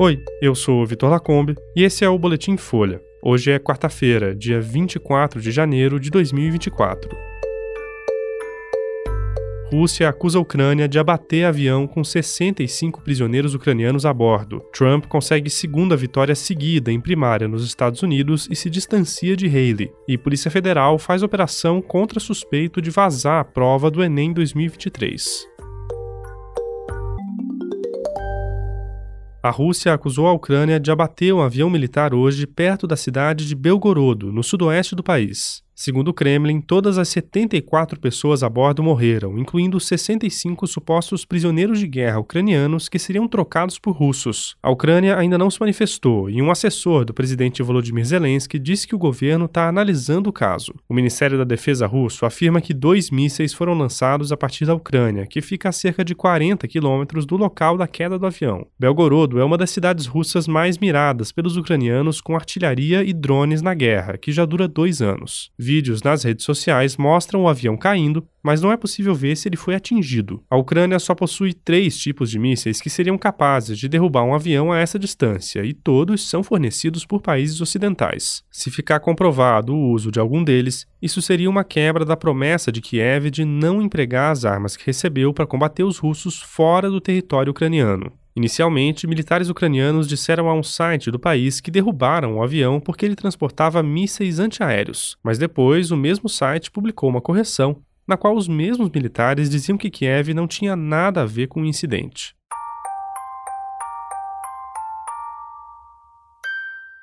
Oi, eu sou o Vitor Lacombe e esse é o Boletim Folha. Hoje é quarta-feira, dia 24 de janeiro de 2024. Rússia acusa a Ucrânia de abater avião com 65 prisioneiros ucranianos a bordo. Trump consegue segunda vitória seguida em primária nos Estados Unidos e se distancia de Haley. E Polícia Federal faz operação contra suspeito de vazar a prova do Enem 2023. A Rússia acusou a Ucrânia de abater um avião militar hoje perto da cidade de Belgorodo, no sudoeste do país. Segundo o Kremlin, todas as 74 pessoas a bordo morreram, incluindo 65 supostos prisioneiros de guerra ucranianos que seriam trocados por russos. A Ucrânia ainda não se manifestou e um assessor do presidente Volodymyr Zelensky disse que o governo está analisando o caso. O Ministério da Defesa russo afirma que dois mísseis foram lançados a partir da Ucrânia, que fica a cerca de 40 quilômetros do local da queda do avião. Belgorodo é uma das cidades russas mais miradas pelos ucranianos com artilharia e drones na guerra, que já dura dois anos. Vídeos nas redes sociais mostram o avião caindo, mas não é possível ver se ele foi atingido. A Ucrânia só possui três tipos de mísseis que seriam capazes de derrubar um avião a essa distância, e todos são fornecidos por países ocidentais. Se ficar comprovado o uso de algum deles, isso seria uma quebra da promessa de Kiev de não empregar as armas que recebeu para combater os russos fora do território ucraniano. Inicialmente, militares ucranianos disseram a um site do país que derrubaram o avião porque ele transportava mísseis antiaéreos, mas depois o mesmo site publicou uma correção na qual os mesmos militares diziam que Kiev não tinha nada a ver com o incidente.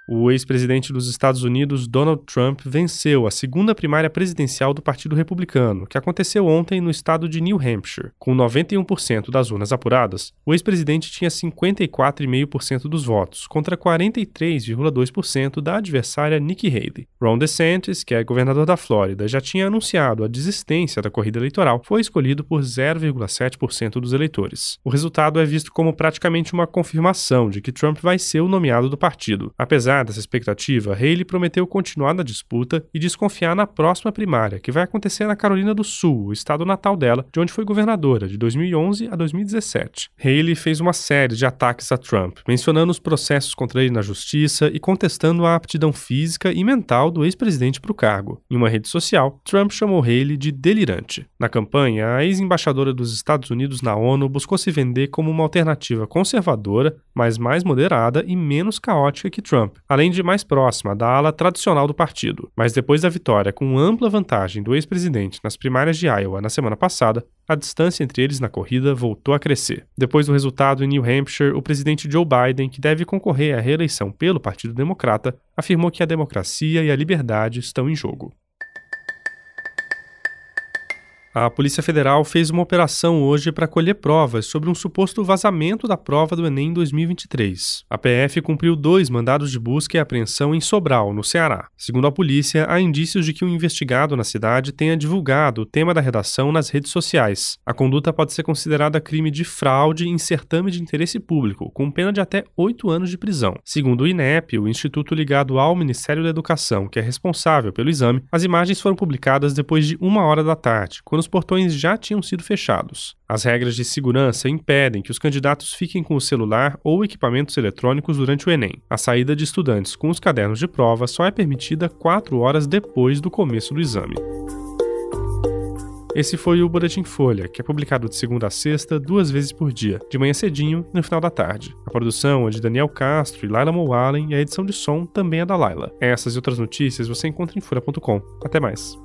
O ex-presidente dos Estados Unidos, Donald Trump, venceu a segunda primária presidencial do Partido Republicano, que aconteceu ontem no estado de New Hampshire. Com 91% das urnas apuradas, o ex-presidente tinha 54,5% dos votos, contra 43,2% da adversária Nikki Haley. Ron DeSantis, que é governador da Flórida, já tinha anunciado a desistência da corrida eleitoral, foi escolhido por 0,7% dos eleitores. O resultado é visto como praticamente uma confirmação de que Trump vai ser o nomeado do partido, apesar Apesar dessa expectativa, Haley prometeu continuar na disputa e desconfiar na próxima primária, que vai acontecer na Carolina do Sul, o estado natal dela, de onde foi governadora de 2011 a 2017. Haley fez uma série de ataques a Trump, mencionando os processos contra ele na justiça e contestando a aptidão física e mental do ex-presidente para o cargo. Em uma rede social, Trump chamou Haley de delirante. Na campanha, a ex-embaixadora dos Estados Unidos na ONU buscou se vender como uma alternativa conservadora, mas mais moderada e menos caótica que Trump, além de mais próxima da ala tradicional do partido. Mas depois da vitória com ampla vantagem do ex-presidente nas primárias de Iowa na semana passada, a distância entre eles na corrida voltou a crescer. Depois do resultado em New Hampshire, o presidente Joe Biden, que deve concorrer à reeleição pelo Partido Democrata, afirmou que a democracia e a liberdade estão em jogo. A Polícia Federal fez uma operação hoje para colher provas sobre um suposto vazamento da prova do Enem 2023. A PF cumpriu dois mandados de busca e apreensão em Sobral, no Ceará. Segundo a polícia, há indícios de que um investigado na cidade tenha divulgado o tema da redação nas redes sociais. A conduta pode ser considerada crime de fraude em certame de interesse público, com pena de até oito anos de prisão. Segundo o INEP, o instituto ligado ao Ministério da Educação, que é responsável pelo exame, as imagens foram publicadas depois de uma hora da tarde, quando os portões já tinham sido fechados. As regras de segurança impedem que os candidatos fiquem com o celular ou equipamentos eletrônicos durante o Enem. A saída de estudantes com os cadernos de prova só é permitida quatro horas depois do começo do exame. Esse foi o Boletim Folha, que é publicado de segunda a sexta, duas vezes por dia, de manhã cedinho e no final da tarde. A produção é de Daniel Castro e Laila Moalen e a edição de som também é da Laila. Essas e outras notícias você encontra em folha.com. Até mais.